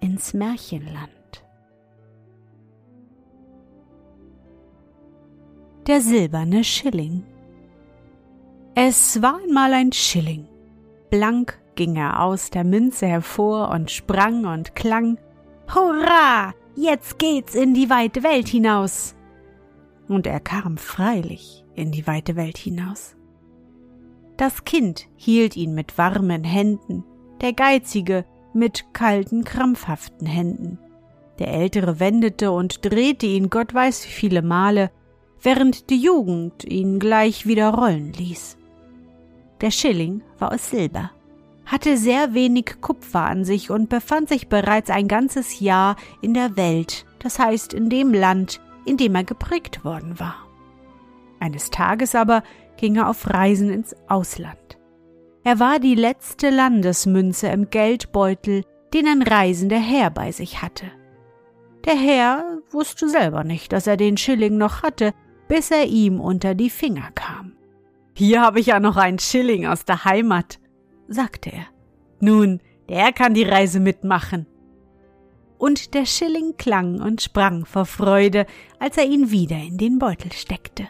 ins Märchenland. Der silberne Schilling. Es war einmal ein Schilling. Blank ging er aus der Münze hervor und sprang und klang. Hurra! Jetzt geht's in die weite Welt hinaus. Und er kam freilich in die weite Welt hinaus. Das Kind hielt ihn mit warmen Händen, der Geizige mit kalten, krampfhaften Händen. Der Ältere wendete und drehte ihn Gott weiß wie viele Male, während die Jugend ihn gleich wieder rollen ließ. Der Schilling war aus Silber, hatte sehr wenig Kupfer an sich und befand sich bereits ein ganzes Jahr in der Welt, das heißt in dem Land, in dem er geprägt worden war. Eines Tages aber ging er auf Reisen ins Ausland. Er war die letzte Landesmünze im Geldbeutel, den ein reisender Herr bei sich hatte. Der Herr wusste selber nicht, dass er den Schilling noch hatte, bis er ihm unter die Finger kam. Hier habe ich ja noch einen Schilling aus der Heimat, sagte er. Nun, der kann die Reise mitmachen. Und der Schilling klang und sprang vor Freude, als er ihn wieder in den Beutel steckte.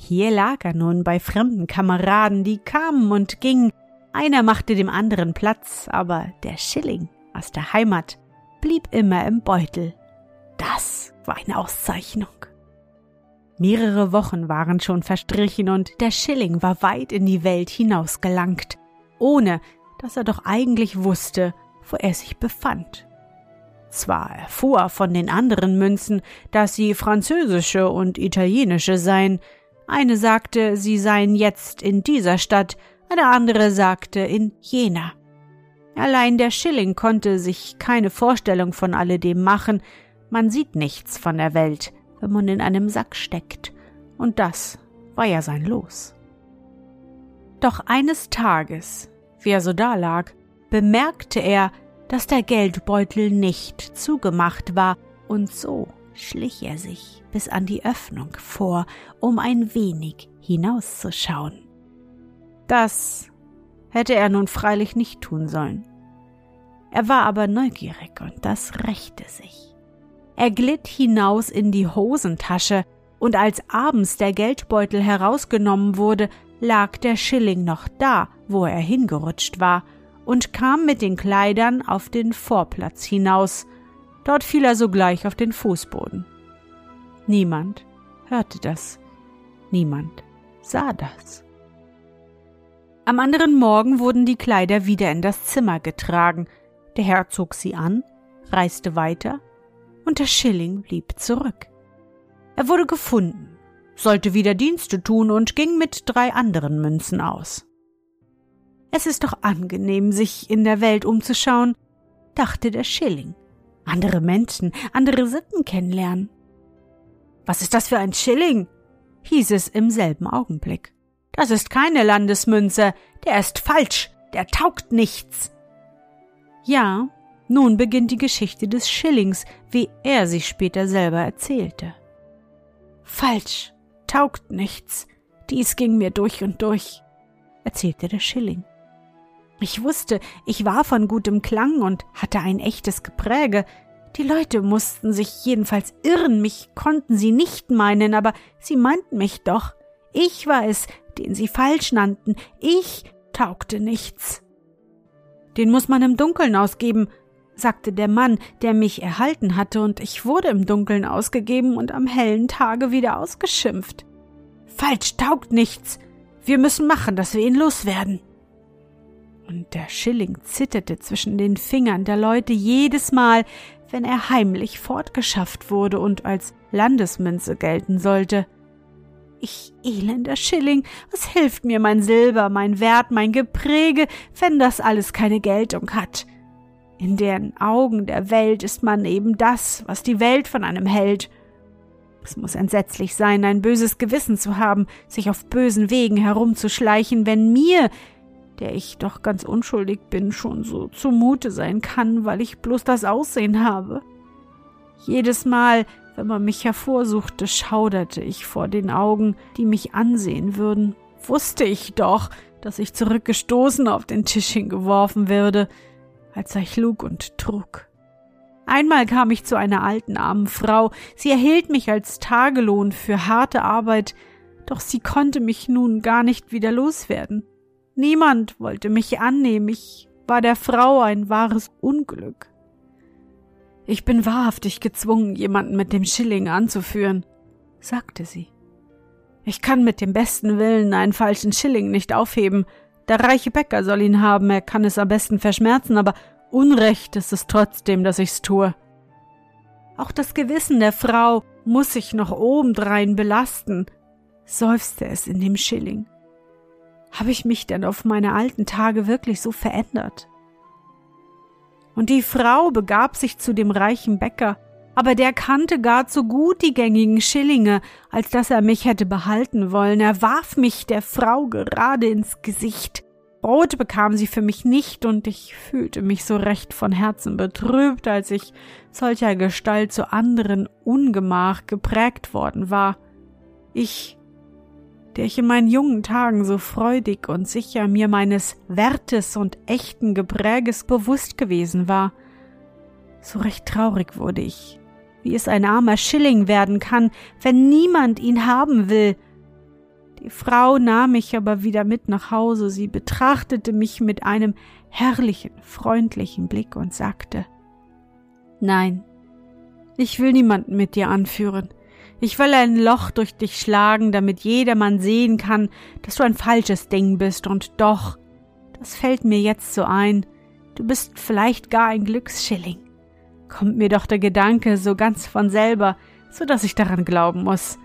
Hier lag er nun bei fremden Kameraden, die kamen und gingen. Einer machte dem anderen Platz, aber der Schilling aus der Heimat blieb immer im Beutel. Das war eine Auszeichnung. Mehrere Wochen waren schon verstrichen und der Schilling war weit in die Welt hinausgelangt, ohne dass er doch eigentlich wusste, wo er sich befand. Zwar erfuhr er von den anderen Münzen, dass sie französische und italienische seien, eine sagte, sie seien jetzt in dieser Stadt, eine andere sagte in jener. Allein der Schilling konnte sich keine Vorstellung von alledem machen, man sieht nichts von der Welt, wenn man in einem Sack steckt, und das war ja sein Los. Doch eines Tages, wie er so dalag, bemerkte er, dass der Geldbeutel nicht zugemacht war, und so schlich er sich bis an die Öffnung vor, um ein wenig hinauszuschauen. Das hätte er nun freilich nicht tun sollen. Er war aber neugierig und das rächte sich. Er glitt hinaus in die Hosentasche, und als abends der Geldbeutel herausgenommen wurde, lag der Schilling noch da, wo er hingerutscht war, und kam mit den Kleidern auf den Vorplatz hinaus, Dort fiel er sogleich auf den Fußboden. Niemand hörte das. Niemand sah das. Am anderen Morgen wurden die Kleider wieder in das Zimmer getragen. Der Herr zog sie an, reiste weiter, und der Schilling blieb zurück. Er wurde gefunden, sollte wieder Dienste tun und ging mit drei anderen Münzen aus. Es ist doch angenehm, sich in der Welt umzuschauen, dachte der Schilling andere Menschen, andere Sitten kennenlernen. Was ist das für ein Schilling? hieß es im selben Augenblick. Das ist keine Landesmünze, der ist falsch, der taugt nichts. Ja, nun beginnt die Geschichte des Schillings, wie er sich später selber erzählte. Falsch, taugt nichts, dies ging mir durch und durch, erzählte der Schilling. Ich wusste, ich war von gutem Klang und hatte ein echtes Gepräge. Die Leute mussten sich jedenfalls irren, mich konnten sie nicht meinen, aber sie meinten mich doch. Ich war es, den sie falsch nannten. Ich taugte nichts. Den muss man im Dunkeln ausgeben, sagte der Mann, der mich erhalten hatte, und ich wurde im Dunkeln ausgegeben und am hellen Tage wieder ausgeschimpft. Falsch taugt nichts. Wir müssen machen, dass wir ihn loswerden. Und der Schilling zitterte zwischen den Fingern der Leute jedes Mal, wenn er heimlich fortgeschafft wurde und als Landesmünze gelten sollte. Ich elender Schilling, was hilft mir mein Silber, mein Wert, mein Gepräge, wenn das alles keine Geltung hat? In den Augen der Welt ist man eben das, was die Welt von einem hält. Es muss entsetzlich sein, ein böses Gewissen zu haben, sich auf bösen Wegen herumzuschleichen, wenn mir, der ich doch ganz unschuldig bin, schon so zumute sein kann, weil ich bloß das Aussehen habe. Jedes Mal, wenn man mich hervorsuchte, schauderte ich vor den Augen, die mich ansehen würden. Wusste ich doch, dass ich zurückgestoßen auf den Tisch hingeworfen würde, als er schlug und trug. Einmal kam ich zu einer alten armen Frau, sie erhielt mich als Tagelohn für harte Arbeit, doch sie konnte mich nun gar nicht wieder loswerden. Niemand wollte mich annehmen, ich war der Frau ein wahres Unglück. Ich bin wahrhaftig gezwungen, jemanden mit dem Schilling anzuführen, sagte sie. Ich kann mit dem besten Willen einen falschen Schilling nicht aufheben. Der reiche Bäcker soll ihn haben, er kann es am besten verschmerzen, aber Unrecht ist es trotzdem, dass ich's tue. Auch das Gewissen der Frau muss ich noch obendrein belasten, seufzte es in dem Schilling. Habe ich mich denn auf meine alten Tage wirklich so verändert? Und die Frau begab sich zu dem reichen Bäcker, aber der kannte gar zu gut die gängigen Schillinge, als dass er mich hätte behalten wollen. Er warf mich der Frau gerade ins Gesicht. Brot bekam sie für mich nicht, und ich fühlte mich so recht von Herzen betrübt, als ich solcher Gestalt zu anderen Ungemach geprägt worden war. Ich der ich in meinen jungen Tagen so freudig und sicher mir meines Wertes und echten Gepräges bewusst gewesen war. So recht traurig wurde ich, wie es ein armer Schilling werden kann, wenn niemand ihn haben will. Die Frau nahm mich aber wieder mit nach Hause, sie betrachtete mich mit einem herrlichen, freundlichen Blick und sagte Nein, ich will niemanden mit dir anführen. Ich will ein Loch durch dich schlagen, damit jedermann sehen kann, dass du ein falsches Ding bist, und doch, das fällt mir jetzt so ein, du bist vielleicht gar ein Glücksschilling. Kommt mir doch der Gedanke so ganz von selber, so dass ich daran glauben muss.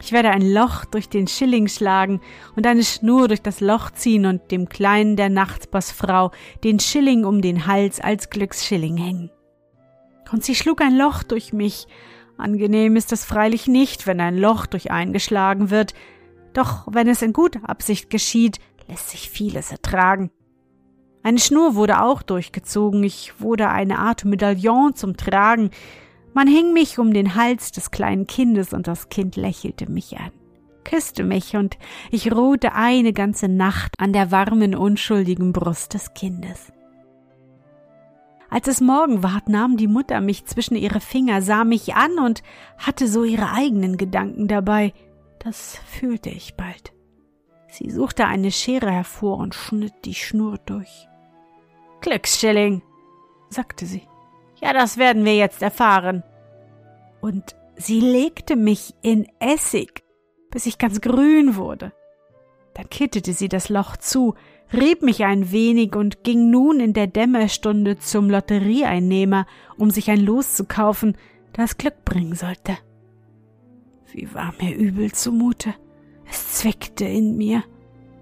Ich werde ein Loch durch den Schilling schlagen und eine Schnur durch das Loch ziehen und dem Kleinen der Nachbarsfrau den Schilling um den Hals als Glücksschilling hängen. Und sie schlug ein Loch durch mich, Angenehm ist es freilich nicht, wenn ein Loch durch eingeschlagen wird, doch wenn es in guter Absicht geschieht, lässt sich vieles ertragen. Eine Schnur wurde auch durchgezogen, ich wurde eine Art Medaillon zum Tragen, man hing mich um den Hals des kleinen Kindes und das Kind lächelte mich an, küsste mich und ich ruhte eine ganze Nacht an der warmen, unschuldigen Brust des Kindes. Als es Morgen ward, nahm die Mutter mich zwischen ihre Finger, sah mich an und hatte so ihre eigenen Gedanken dabei. Das fühlte ich bald. Sie suchte eine Schere hervor und schnitt die Schnur durch. Glücksschilling, sagte sie. Ja, das werden wir jetzt erfahren. Und sie legte mich in Essig, bis ich ganz grün wurde. Dann kittete sie das Loch zu, rieb mich ein wenig und ging nun in der Dämmerstunde zum Lotterieeinnehmer, um sich ein Los zu kaufen, das Glück bringen sollte. Wie war mir übel zumute. Es zwickte in mir,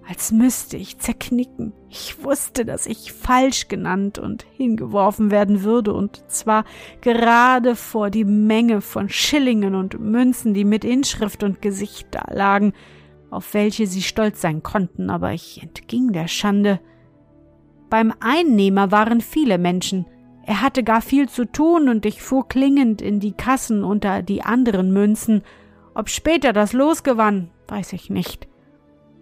als müsste ich zerknicken. Ich wusste, dass ich falsch genannt und hingeworfen werden würde, und zwar gerade vor die Menge von Schillingen und Münzen, die mit Inschrift und Gesicht da lagen, auf welche sie stolz sein konnten, aber ich entging der Schande. Beim Einnehmer waren viele Menschen, er hatte gar viel zu tun, und ich fuhr klingend in die Kassen unter die anderen Münzen. Ob später das Los gewann, weiß ich nicht.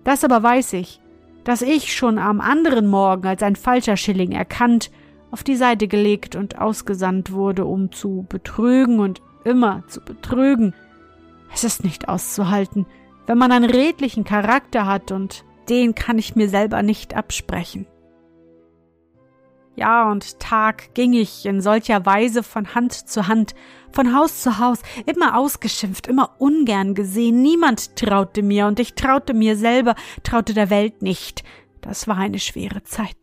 Das aber weiß ich, dass ich schon am anderen Morgen als ein falscher Schilling erkannt, auf die Seite gelegt und ausgesandt wurde, um zu betrügen und immer zu betrügen. Es ist nicht auszuhalten, wenn man einen redlichen Charakter hat und den kann ich mir selber nicht absprechen. Jahr und Tag ging ich in solcher Weise von Hand zu Hand, von Haus zu Haus, immer ausgeschimpft, immer ungern gesehen, niemand traute mir, und ich traute mir selber, traute der Welt nicht. Das war eine schwere Zeit.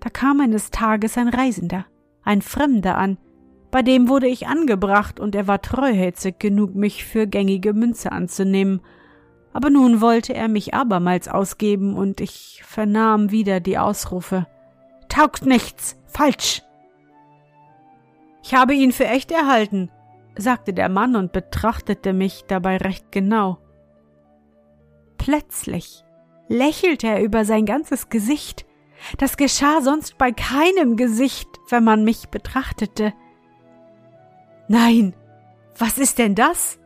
Da kam eines Tages ein Reisender, ein Fremder an, bei dem wurde ich angebracht, und er war treuherzig genug, mich für gängige Münze anzunehmen. Aber nun wollte er mich abermals ausgeben, und ich vernahm wieder die Ausrufe taugt nichts, falsch. Ich habe ihn für echt erhalten, sagte der Mann und betrachtete mich dabei recht genau. Plötzlich lächelte er über sein ganzes Gesicht. Das geschah sonst bei keinem Gesicht, wenn man mich betrachtete. Nein, was ist denn das?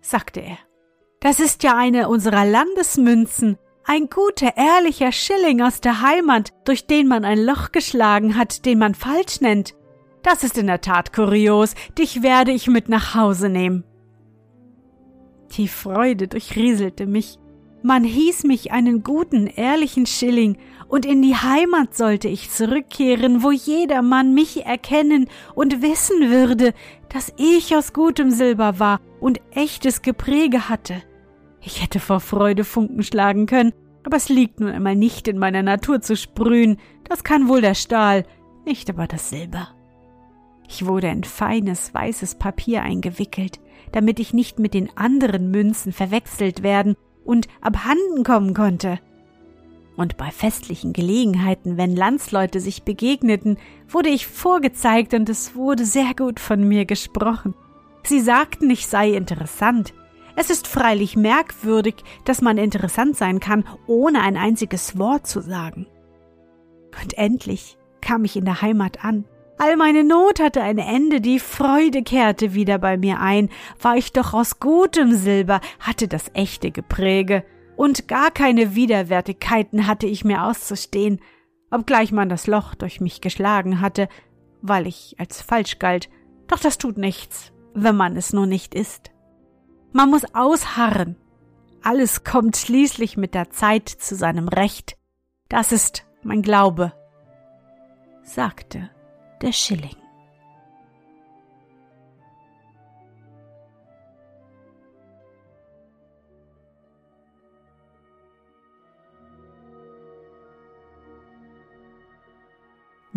sagte er. Das ist ja eine unserer Landesmünzen, ein guter, ehrlicher Schilling aus der Heimat, durch den man ein Loch geschlagen hat, den man falsch nennt. Das ist in der Tat kurios, dich werde ich mit nach Hause nehmen. Die Freude durchrieselte mich. Man hieß mich einen guten, ehrlichen Schilling, und in die Heimat sollte ich zurückkehren, wo jedermann mich erkennen und wissen würde, dass ich aus gutem Silber war und echtes Gepräge hatte. Ich hätte vor Freude Funken schlagen können, aber es liegt nun einmal nicht in meiner Natur zu sprühen, das kann wohl der Stahl, nicht aber das Silber. Ich wurde in feines weißes Papier eingewickelt, damit ich nicht mit den anderen Münzen verwechselt werden und abhanden kommen konnte. Und bei festlichen Gelegenheiten, wenn Landsleute sich begegneten, wurde ich vorgezeigt und es wurde sehr gut von mir gesprochen. Sie sagten, ich sei interessant, es ist freilich merkwürdig, dass man interessant sein kann, ohne ein einziges Wort zu sagen. Und endlich kam ich in der Heimat an. All meine Not hatte ein Ende, die Freude kehrte wieder bei mir ein, war ich doch aus gutem Silber, hatte das echte Gepräge, und gar keine Widerwärtigkeiten hatte ich mir auszustehen, obgleich man das Loch durch mich geschlagen hatte, weil ich als falsch galt, doch das tut nichts, wenn man es nur nicht ist. Man muss ausharren. Alles kommt schließlich mit der Zeit zu seinem Recht. Das ist mein Glaube, sagte der Schilling.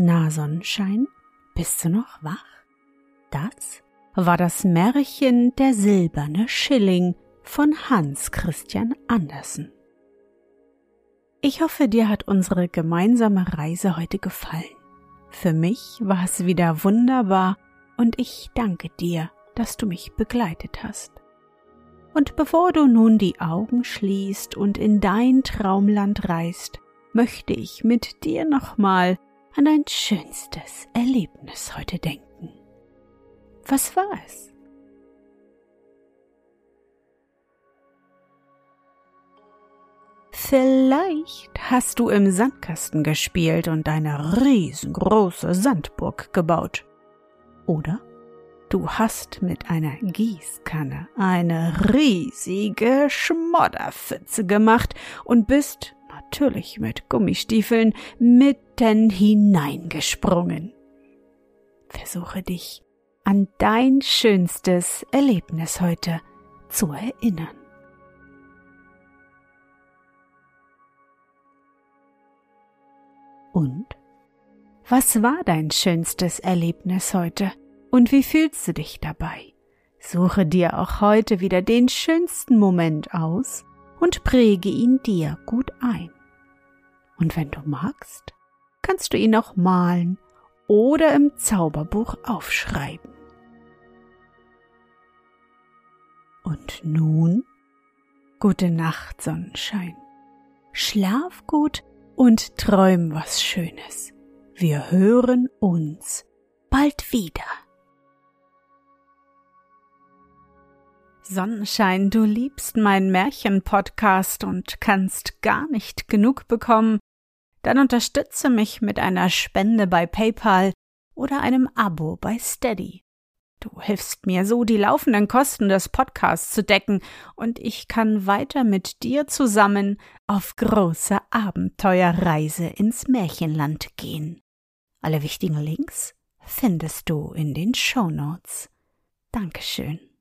Na Sonnenschein, bist du noch wach? Das war das Märchen Der silberne Schilling von Hans Christian Andersen. Ich hoffe, dir hat unsere gemeinsame Reise heute gefallen. Für mich war es wieder wunderbar und ich danke dir, dass du mich begleitet hast. Und bevor du nun die Augen schließt und in dein Traumland reist, möchte ich mit dir nochmal an dein schönstes Erlebnis heute denken. Was war es? Vielleicht hast du im Sandkasten gespielt und eine riesengroße Sandburg gebaut. Oder du hast mit einer Gießkanne eine riesige Schmodderpfütze gemacht und bist natürlich mit Gummistiefeln mitten hineingesprungen. Versuche dich an dein schönstes Erlebnis heute zu erinnern. Und? Was war dein schönstes Erlebnis heute? Und wie fühlst du dich dabei? Suche dir auch heute wieder den schönsten Moment aus und präge ihn dir gut ein. Und wenn du magst, kannst du ihn auch malen oder im Zauberbuch aufschreiben. Und nun gute Nacht, Sonnenschein. Schlaf gut und träum was Schönes. Wir hören uns bald wieder. Sonnenschein, du liebst meinen Märchen-Podcast und kannst gar nicht genug bekommen, dann unterstütze mich mit einer Spende bei PayPal oder einem Abo bei Steady. Du hilfst mir so, die laufenden Kosten des Podcasts zu decken, und ich kann weiter mit dir zusammen auf große Abenteuerreise ins Märchenland gehen. Alle wichtigen Links findest du in den Show Notes. Dankeschön.